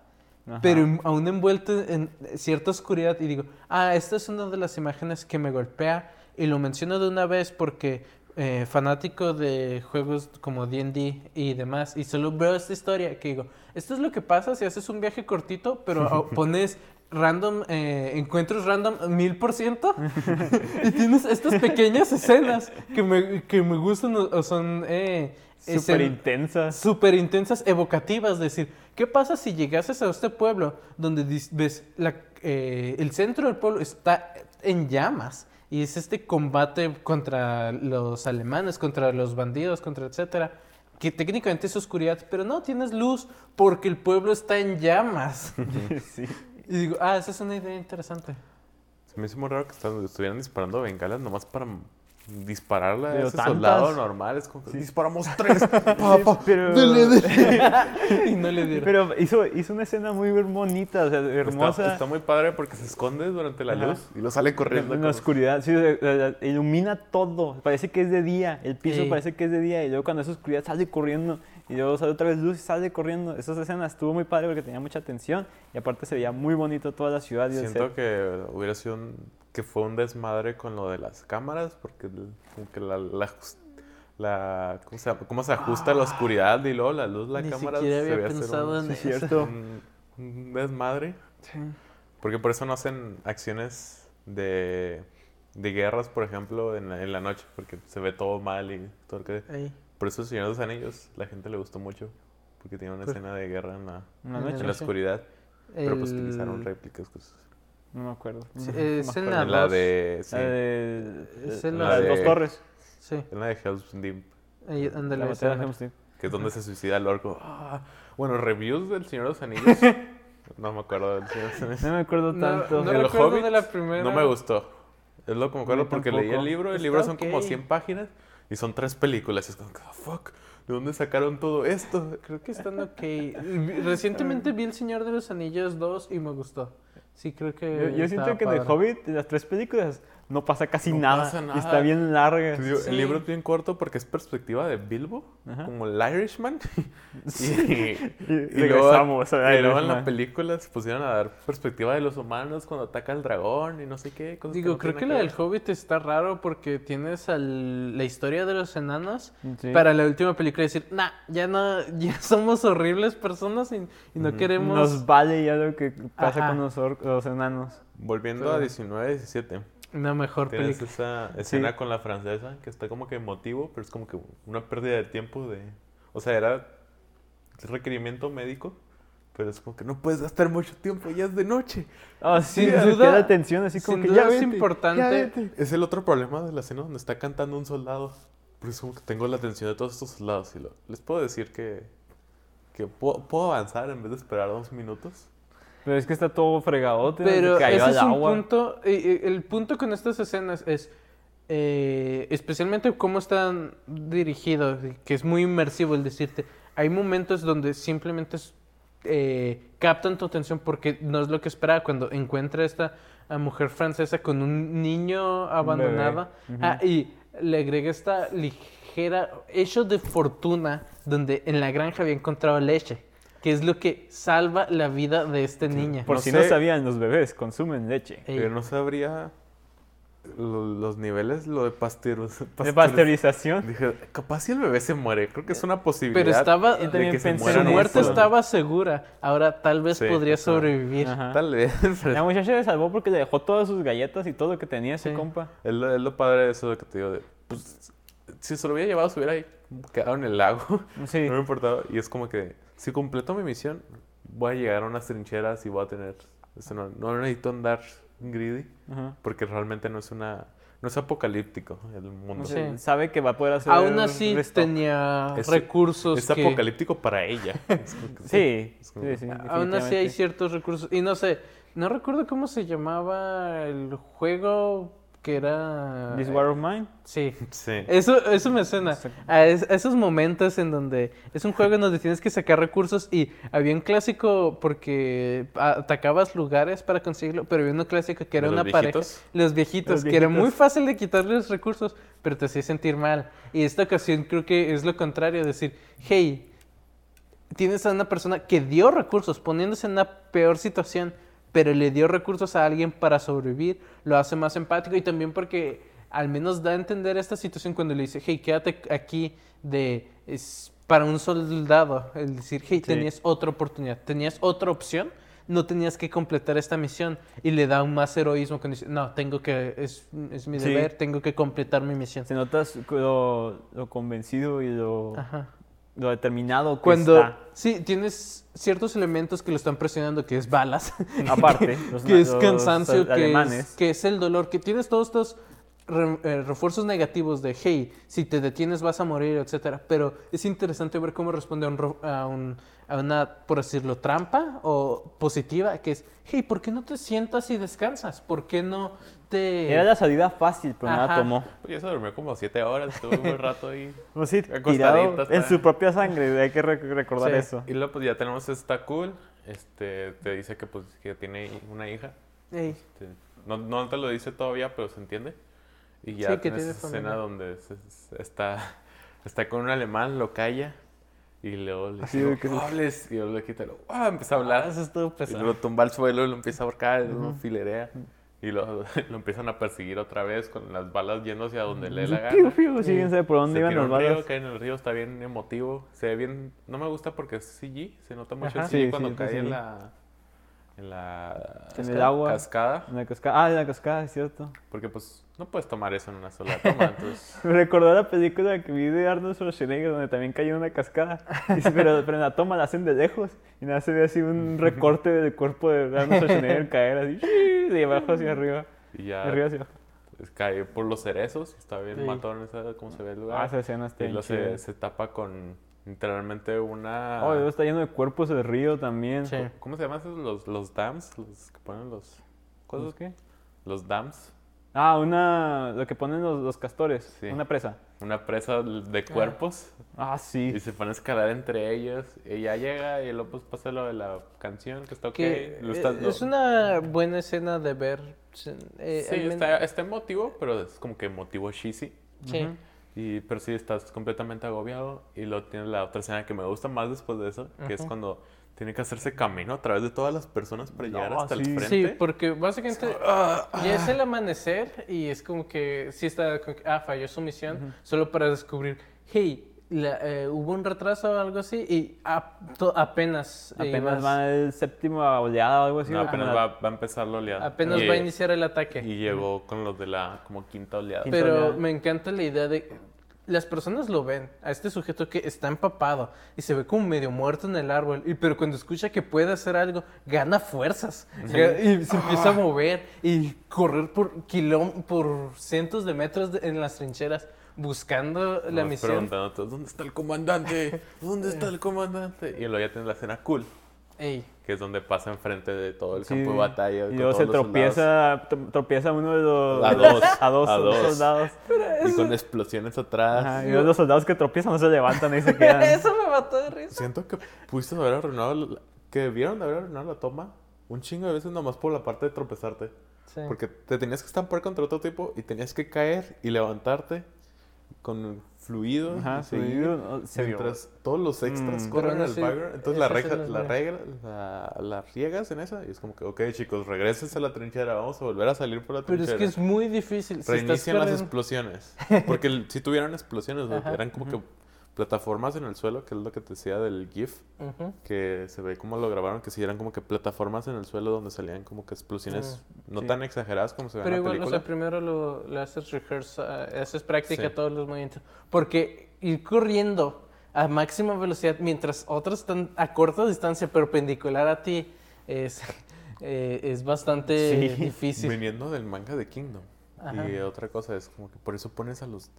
Ajá. pero aún envuelto en cierta oscuridad y digo, ah, esta es una de las imágenes que me golpea y lo menciono de una vez porque eh, fanático de juegos como D&D y demás y solo veo esta historia que digo, esto es lo que pasa si haces un viaje cortito pero <laughs> pones random, eh, encuentros random mil por ciento <laughs> y tienes estas pequeñas escenas que me, que me gustan o, o son eh, Súper intensas. súper intensas, evocativas, decir, ¿qué pasa si llegases a este pueblo donde ves la- eh, el centro del pueblo está en llamas y es este combate contra los alemanes, contra los bandidos, contra etcétera, que técnicamente es oscuridad, pero no, tienes luz porque el pueblo está en llamas. <laughs> sí. y digo, ah, esa es una idea interesante. Se me hizo muy raro que estuvieran disparando bengalas nomás para dispararle a Pero ese tantas. soldado normal. Es como que disparamos tres. <laughs> pero, <laughs> y no le dieron. pero hizo, hizo una escena muy bonita, o sea, hermosa. Está, está muy padre porque se esconde durante la Ajá. luz y lo sale corriendo. en la oscuridad, sí, ilumina todo. Parece que es de día. El piso Sí. parece que es de día. Y luego cuando es oscuridad sale corriendo. Y luego sale otra vez luz y sale corriendo. Esas escenas estuvo muy padre porque tenía mucha atención. Y aparte se veía muy bonito toda la ciudad y Siento que hubiera sido un, que fue un desmadre con lo de las cámaras porque el- como que la, la, la- ¿cómo, se, cómo se ajusta la oscuridad y luego la luz, la Ni cámara siquiera se había ve hacer pensado un, en Sí, eso. cierto. un- un desmadre. Sí. Porque por eso no hacen acciones de, de guerras, por ejemplo, en la, en la noche, porque se ve todo mal y todo lo que... Ahí. Por eso el Señor de los Anillos, la gente le gustó mucho, porque tiene una Pues- escena de guerra en la, Una En noche. en la oscuridad, pero pues El- utilizaron réplicas. Cosas. No me acuerdo. Sí, No es en la la de... Sí, La de, Es en la la de Dos Torres. Sí, en la de Hell's Deep, ándale, La de. Helm's Deep. que es donde se suicida el orco. Ah, bueno, reviews del Señor de los Anillos. <laughs> no me acuerdo del Señor de los Anillos. No me acuerdo No, tanto. no El recuerdo Hobbit de la primera. No me gustó. Es lo que me acuerdo porque leí el libro. El Está libro son como ok. 100 páginas y son tres películas. Y es como, "Ah, fuck, ¿de dónde sacaron todo esto? Creo que están ok. Recientemente <laughs> vi El Señor de los Anillos 2 y me gustó. Sí, creo que. Yo, yo siento que en el padre. Hobbit, en las tres películas, no pasa casi No nada. pasa Y nada. está bien larga. Digo, Sí. El libro es bien corto porque es perspectiva de Bilbo, Ajá. como el Irishman. <laughs> y, Y y luego, regresamos a y luego en la película se pusieron a dar perspectiva de los humanos cuando ataca el dragón y no sé qué. cosas Digo, no creo que la del Hobbit está raro porque tienes al- la historia de los enanos Sí. para la última película decir, nah, ya no, ya <laughs> somos horribles personas y, y no queremos. Nos vale ya lo que pasa Ajá. con los, los enanos. Volviendo Pero- a 19, 17. Una mejor Tienes película. esa escena con la francesa que está como que emotivo, pero es como que una pérdida de tiempo de... O sea, era requerimiento médico, pero es como que no puedes gastar mucho tiempo, ya es de noche. Ah, sí, Sin duda- queda atención así como sin que duda ya es importante- ya. Es el otro problema de la escena donde está cantando un soldado. Porque es como que tengo la atención de todos estos soldados y lo- les puedo decir que, que puedo, puedo avanzar en vez de esperar dos minutos. Pero es que está todo fregadote. Pero cayó ese al es un agua. punto. eh, eh, el punto con estas escenas es. eh, especialmente cómo están dirigidos, que es muy inmersivo el decirte. Hay momentos donde simplemente eh, captan tu atención porque no es lo que esperaba cuando encuentra a esta mujer francesa con un niño abandonado. Ah, y le agrega esta ligera hecho de fortuna donde en la granja había encontrado leche, que es lo que salva la vida de esta niña. Por No si sé. no sabían, los bebés consumen leche. Ey. Pero no sabría lo- los niveles, lo de pasteuriz- De pasteuriz- pasteurización. Dije, capaz si el bebé se muere. Creo que es una posibilidad. Pero estaba, de también que se pensé su mueran en muerte eso. estaba segura. Ahora tal vez Sí, podría ajá. sobrevivir. Ajá. Tal vez. pero La muchacha se salvó porque le dejó todas sus galletas y todo lo que tenía ese Sí. compa. Es lo, es lo padre de eso de que te digo. de, pues, si se lo hubiera llevado, se hubiera ahí quedado en el lago. Sí. <laughs> No me importaba. Y es como que, si completo mi misión, voy a llegar a unas trincheras y voy a tener. eso no, no necesito andar greedy, Ajá. porque realmente no es una. No es apocalíptico el mundo. Sí. Sabe que va a poder hacer. Aún así restock. tenía Es- recursos Es que... apocalíptico para ella. <laughs> Es como que- Sí, es como- sí, sí. Aún así hay ciertos recursos. Y no sé, no recuerdo cómo se llamaba el juego que era... This War of Mine. Sí. Sí. Eso, eso me suena a, es- a esos momentos en donde es un juego en donde tienes que sacar recursos y había un clásico porque atacabas lugares para conseguirlo, pero había uno clásico que era ¿De los una pareja, viejitos? los viejitos, Los que era muy viejitos. fácil de quitarles recursos, pero te hacía sentir mal. Y esta ocasión creo que es lo contrario, decir, hey, tienes a una persona que dio recursos, poniéndose en una peor situación, pero le dio recursos a alguien para sobrevivir, lo hace más empático y también porque al menos da a entender esta situación cuando le dice, hey, quédate aquí de es para un soldado, el decir, hey, tenías otra oportunidad, tenías otra opción, no tenías que completar esta misión y le da un más heroísmo cuando dice, no, tengo que, es, es mi Sí. deber, tengo que completar mi misión. Se notas lo, lo convencido y lo, Ajá. Lo determinado que Cuando, está. sí, tienes ciertos elementos que lo están presionando, que es balas, <laughs> Aparte, los, que es cansancio, que es, que es el dolor, que tienes todos estos re- eh, refuerzos negativos de, hey, si te detienes vas a morir, etcétera. Pero es interesante ver cómo responde a, un, a, un- a una, por decirlo, trampa o positiva, que es, hey, ¿por qué no te sientas y descansas? ¿Por qué no te... Era la salida fácil, pero nada tomó. Pues ya se durmió como siete horas, estuvo un buen rato ahí. <laughs> Pues sí, tirado en su propia sangre, hay que rec- recordar Sí. eso. Y luego pues ya tenemos esta cool, este, te dice que pues que tiene una hija. Ey, Este, no, no te lo dice todavía, pero se entiende. Y ya Sí, que tienes tiene esa escena donde se- se- está, está con un alemán, lo calla. Y luego le Así dice, que- "No hables", Y luego le quita, "Ah", empieza a hablar. Ah, eso estuvo y pesado. lo tumba al suelo y lo empieza a ahorcar, lo filerea. Y lo, <laughs> lo empiezan a perseguir otra vez con las balas yendo hacia donde le dé la gana. piu, sí, por dónde Se iban a un río, balas. cae en el río, está bien emotivo. Se ve bien. No me gusta porque es CG. Se nota mucho Ajá. el CG Sí, cuando sí, cae en la. En la. En el agua. Cascada. En la cascada. Ah, en la cascada, es cierto. Porque pues no puedes tomar eso en una sola toma. Entonces. <laughs> Me recordó la película que vi de Arnold Schwarzenegger donde también cayó en una cascada. Pero, pero en la toma la hacen de lejos y nada se ve así un <laughs> recorte del cuerpo de Arnold Schwarzenegger caer así <laughs> de abajo hacia arriba. Y De ya arriba hacia abajo. pues, cae por los cerezos. Está bien Sí. matón cómo se ve el Ah, lugar. esa escena está y luego se, se tapa con literalmente una. Oh, está lleno de cuerpos el río también. Sí. ¿Cómo se llaman esos? Los, los dams. Los que ponen los. ¿Cosas? ¿Los qué? Los dams. Ah, una... Lo que ponen los, los castores. Sí. Una presa. Una presa de cuerpos. Ah, sí. Y se pone a escalar entre ellos. Y ya llega y luego pues pasa lo de la canción que está ok. Que Lo eh, lo- es una buena escena de ver. eh, Sí, está, está emotivo, pero es como que emotivo cheesy. sí. Y, pero sí, estás completamente agobiado. Y luego tienes la otra escena que me gusta más después de eso, que es cuando tiene que hacerse camino a través de todas las personas para llegar hasta sí. el Sí, frente. porque básicamente Ah, ya es el amanecer y es como que sí está, como que, ah, falló su misión, solo para descubrir, hey, la- eh, hubo un retraso o algo así y to- apenas, eh, Apenas va el séptimo oleada o algo así. no, apenas va, va a empezar la oleada. apenas y, va a iniciar el ataque. Y llegó con los de la como quinta oleada. Quinta Pero oleada. me encanta la idea de... Las personas lo ven, a este sujeto que está empapado y se ve como medio muerto en el árbol, y, pero cuando escucha que puede hacer algo, gana fuerzas y se empieza a mover y correr por, kilóm- por cientos de metros de- en las trincheras buscando la misión. preguntándote, ¿dónde está el comandante? ¿Dónde está el comandante? Y luego ya tienes la escena cool, Ey, que es donde pasa enfrente de todo el Sí. campo de batalla. Y luego se todos soldados. tropieza, tro- tropieza uno de los... A dos, <laughs> A dos, a dos. soldados. Y con explosiones atrás. Ajá, y luego los soldados que tropiezan no se levantan y se quedan. <laughs> Eso me mató de risa. Siento que pudiste haber arruinado, la- que vieron de haber arruinado la toma un chingo de veces nomás por la parte de tropezarte. Sí. Porque te tenías que estampar contra otro tipo y tenías que caer y levantarte con fluido. Ajá, fluido, vio. Mientras todos los extras Mm. corren Pero al. Entonces la, es la, regla, la, la riegas en esa y es como que, ok chicos, regreses a la trinchera, vamos a volver a salir por la Pero trinchera. es que es muy difícil. Si Reinician las corriendo- explosiones. Porque si tuvieran explosiones, Ajá. eran como que plataformas en el suelo, que es lo que te decía del GIF, que se ve como lo grabaron, que si eran como que plataformas en el suelo donde salían como que explosiones no Sí. tan exageradas como se ven Pero en la igual, o sea, primero lo, haces rehearse, eh, haces práctica Sí. todos los movimientos. Porque ir corriendo a máxima velocidad mientras otros están a corta distancia perpendicular a ti es, <laughs> eh, es bastante Sí. difícil. Viniendo del manga de Kingdom. Ajá. Y otra cosa es como que por eso pones a los,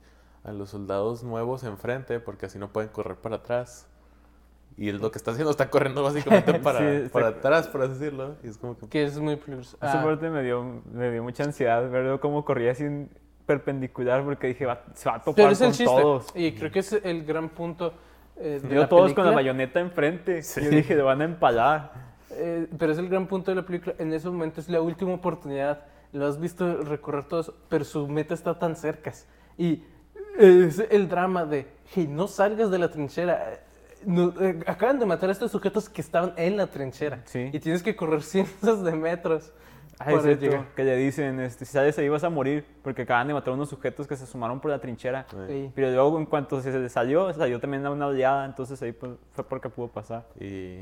a los soldados nuevos enfrente, porque así no pueden correr para atrás. Y lo que está haciendo está corriendo básicamente <laughs> para, Sí, para atrás, por así decirlo. Y es como que... Que es muy peligroso. Esa Ah, parte me dio, me dio mucha ansiedad verlo cómo corría así en perpendicular porque dije, va, se va a topar pero es el con chiste. todos. Y creo que es el gran punto eh, de la todos con la película. bayoneta enfrente. Yo dije, le van a empalar. Eh, pero es el gran punto de la película. En ese momento es la última oportunidad. Lo has visto recorrer todo eso, pero su meta está tan cerca. Y es el drama de, hey, no salgas de la trinchera. No, eh, acaban de matar a estos sujetos que estaban en la trinchera. Sí. Y tienes que correr <laughs> cientos de metros. Ah, para llegar. que le dicen, este, si sales ahí vas a morir porque acaban de matar a unos sujetos que se sumaron por la trinchera. Sí. Pero luego en cuanto se salió, salió también una oleada, entonces ahí pues, fue porque pudo pasar. Y,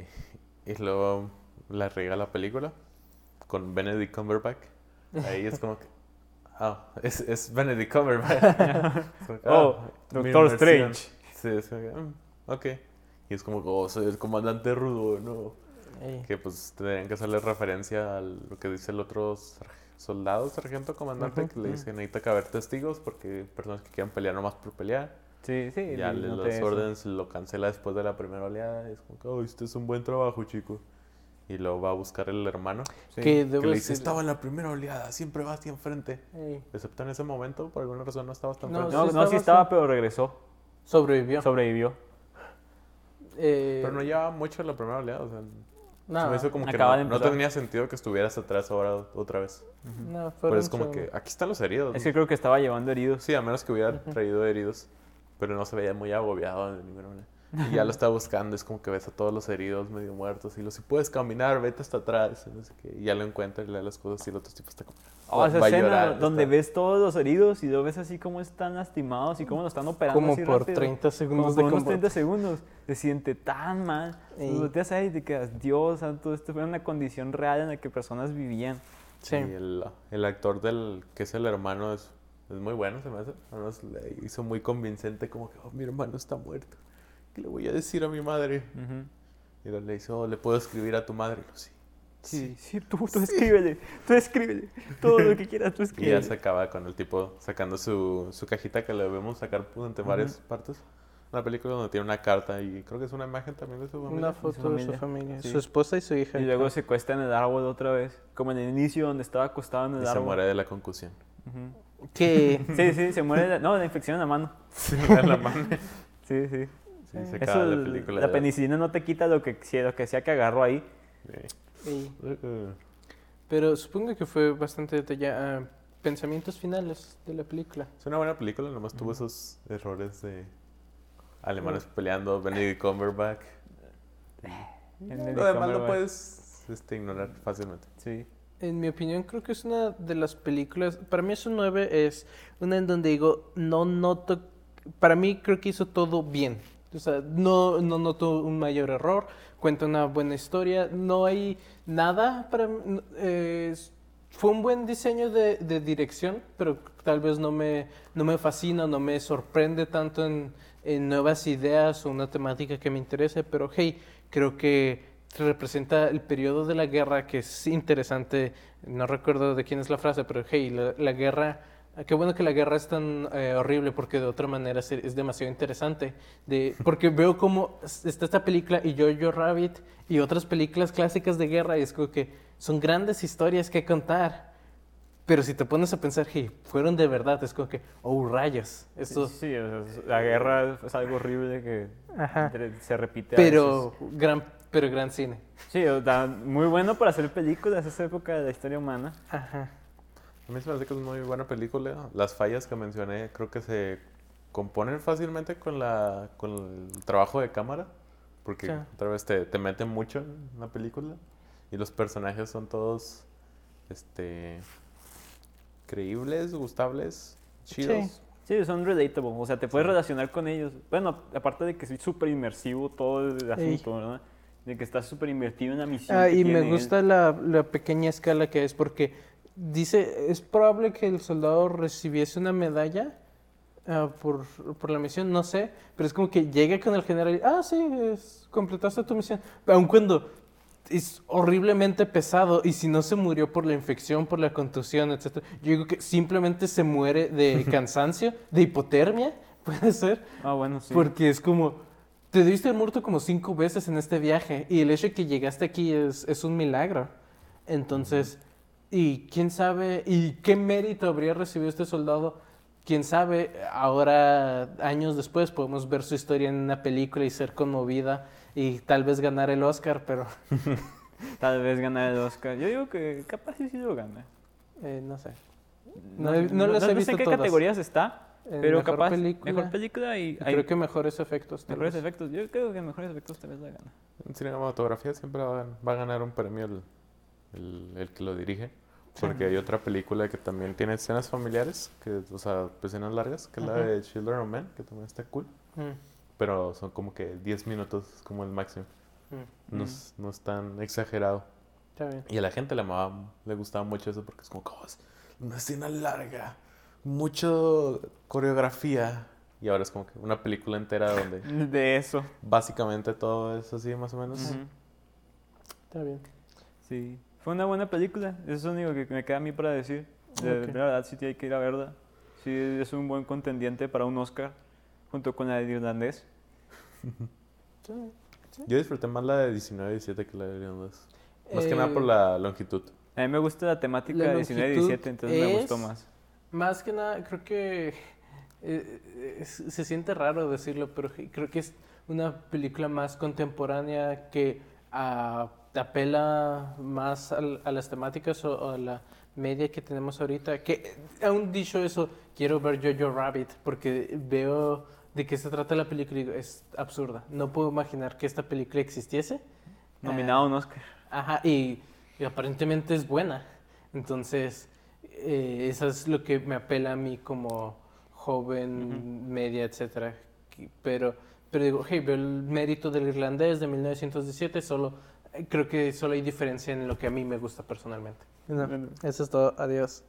y luego la riega la película con Benedict Cumberbatch. Ahí es como que... Ah, es, es Benedict Cumberbatch. <laughs> Oh, ah, Doctor. Strange. Sí, es como que, mm, ok. Y es como oh, soy el comandante rudo, ¿no? Ey. Que pues tendrían que hacerle referencia a lo que dice el otro sar- soldado, sargento, comandante, que le dice, necesita que haber testigos porque hay personas que quieran pelear nomás por pelear. Sí, sí. ya le las eso. órdenes lo cancela después de la primera oleada. Y es como que, oh, este es un buen trabajo, chico. Y luego va a buscar el hermano. Sí. Que Que debo le dice, decir- estaba en la primera oleada, siempre va hacia enfrente. Ey. Excepto en ese momento, por alguna razón no estaba tan No, enfrente. No, Sí no, sí estaba, estaba, pero regresó. Sobrevivió. Sobrevivió. Eh, Pero no llevaba mucho la primera oleada. O sea, se no, me hizo como que no, no tenía sentido que estuvieras atrás ahora otra vez. no, Pero es como que aquí están los heridos. Es ¿no? que creo que estaba llevando heridos. Sí, a menos que hubiera traído heridos. Pero no se veía muy agobiado de ninguna manera. Y ya lo estaba buscando, es como que ves a todos los heridos medio muertos. Y lo si puedes caminar, vete hasta atrás. y no sé qué. Y ya lo encuentra y le da las cosas y el otro tipo está como. Oh, esa va a escena llorar, donde está- ves todos los heridos y lo ves así como están lastimados y cómo lo están operando como así por rápido. 30 Como segundos por de unos combate. 30 segundos. Se siente tan mal. Lo volteas ahí y te quedas, Dios santo, esto fue una condición real en la que personas vivían. Sí. Y el, el actor del que es el hermano es, es muy bueno, se me hace. Además, le hizo muy convincente, como que, oh, mi hermano está muerto. ¿Qué le voy a decir a mi madre? Ujú. Y luego le dice, oh, ¿le puedo escribir a tu madre? Y yo, sí. Sí, sí, tú, tú escríbele, tú escríbele, todo lo que quieras, tú <laughs> Y ya escríbele. se acaba con el tipo sacando su, su cajita que le debemos sacar durante varias partes. Una película donde tiene una carta y creo que es una imagen también de su familia. Una foto de su familia. familia. Sí. Su esposa y su hija. Y luego se cuesta en el árbol otra vez, como en el inicio donde estaba acostado en el Y se árbol. muere de la concusión. Ujú. Que... Sí, sí, se muere, de la- no, de la infección en la mano. <laughs> Sí, en la mano. Sí, sí. Sí, se Eso, la el- película. la de- penicilina no te quita lo que, lo que sea que agarró ahí. Sí. Uh, Pero supongo que fue bastante detallada. pensamientos finales de la película. Es una buena película, nomás tuvo esos errores de alemanes peleando, Benedict Cumberbatch. En Lo demás lo puedes este, ignorar fácilmente. Sí. En mi opinión, creo que es una de las películas. Para mí, es un 9 es una en donde digo, no noto. Para mí, creo que hizo todo bien. No, no noto un mayor error. Cuenta una buena historia. No hay nada para. eh, fue un buen diseño de, dirección, pero tal vez no me, no me fascina, no me sorprende tanto en, nuevas ideas o una temática que me interese. Pero hey, creo que representa el periodo de la guerra que es interesante. No recuerdo de quién es la frase, pero hey, la guerra. Qué bueno que la guerra es tan eh, horrible porque de otra manera es, es demasiado interesante. De, porque veo cómo es- está esta película y Jojo Rabbit y otras películas clásicas de guerra y es como que son grandes historias que contar. Pero si te pones a pensar, hey, fueron de verdad, es como que, oh rayos, esto... Sí, o sea, la guerra es algo horrible que Ajá. se repite a Pero gran, pero gran cine. veces. Sí, o sea, muy bueno para hacer películas, esa época de la historia humana. Ajá. A mí se me hace que es muy buena película. Las fallas que mencioné creo que se componen fácilmente con, la, con el trabajo de cámara. Porque Sí. otra vez te, te meten mucho en la película. Y los personajes son todos este creíbles, gustables, chidos. Sí, son relatable, o sea, te puedes relacionar con ellos. Bueno, aparte de que soy súper inmersivo todo el Ey. asunto, ¿verdad? De que estás súper invertido en la misión. Ah, que y me gusta la, la pequeña escala que es porque dice, es probable que el soldado recibiese una medalla ah, por, por la misión, no sé, pero es como que llega con el general y, ah, sí, es- completaste tu misión. Aun cuando es horriblemente pesado y si no se murió por la infección, por la contusión, etc. Yo digo que simplemente se muere de <laughs> cansancio, de hipotermia, <laughs> puede ser. Ah, bueno, sí. Porque es como, te debiste haber muerto como cinco veces en este viaje y el hecho de que llegaste aquí es, es un milagro. Entonces, y quién sabe, y qué mérito habría recibido este soldado, quién sabe, ahora, años después, podemos ver su historia en una película y ser conmovida y tal vez ganar el Oscar, pero <laughs> Tal vez ganar el Oscar. Yo digo que capaz sí, sí lo gana. eh, no sé. No he- no las he sé visto en qué todas. categorías está, En pero mejor capaz película. mejor película y hay Creo que mejores efectos. mejores vez. efectos. Yo creo que mejores efectos tal vez la gana. En cinematografía siempre va a, va a ganar un premio el, el- el que lo dirige. Porque hay otra película que también tiene escenas familiares, que, o sea, escenas largas, que es la de Children of Men, que también está cool. Mm, Pero son como que 10 minutos es como el máximo. mm, No, Mm. es, no es tan exagerado. Está bien. Y a la gente le, amaba, le gustaba mucho eso porque es como, "Oh, es una escena larga, mucho coreografía. Y ahora es como que una película entera donde <laughs> De eso. básicamente todo es así más o menos. Está bien. Sí. Fue una buena película. Eso es lo único que me queda a mí para decir. De, Ok. de verdad, sí hay que ir a verla. Sí, es un buen contendiente para un Oscar. Junto con la del irlandés. <laughs> Yo disfruté más la de 19-17 que la de 2. Más que Eh, nada por la longitud. A mí me gusta la temática La de 19 y longitud 17, entonces me gustó es- más. Más que nada, creo que eh, es- se siente raro decirlo, pero creo que es una película más contemporánea que ah, apela más al- a, las temáticas o, o a la media que tenemos ahorita. Que aún dicho eso, quiero ver Jojo Rabbit porque veo de qué se trata la película y digo, es absurda. No puedo imaginar que esta película existiese. Nominado a un Oscar. Ajá, y, y aparentemente es buena. Entonces, eh, eso es lo que me apela a mí como joven, media, etcétera. Que- Pero, pero digo, hey, veo el mérito del irlandés de 1917, solo, eh, creo que solo hay diferencia en lo que a mí me gusta personalmente. Eso es todo, adiós.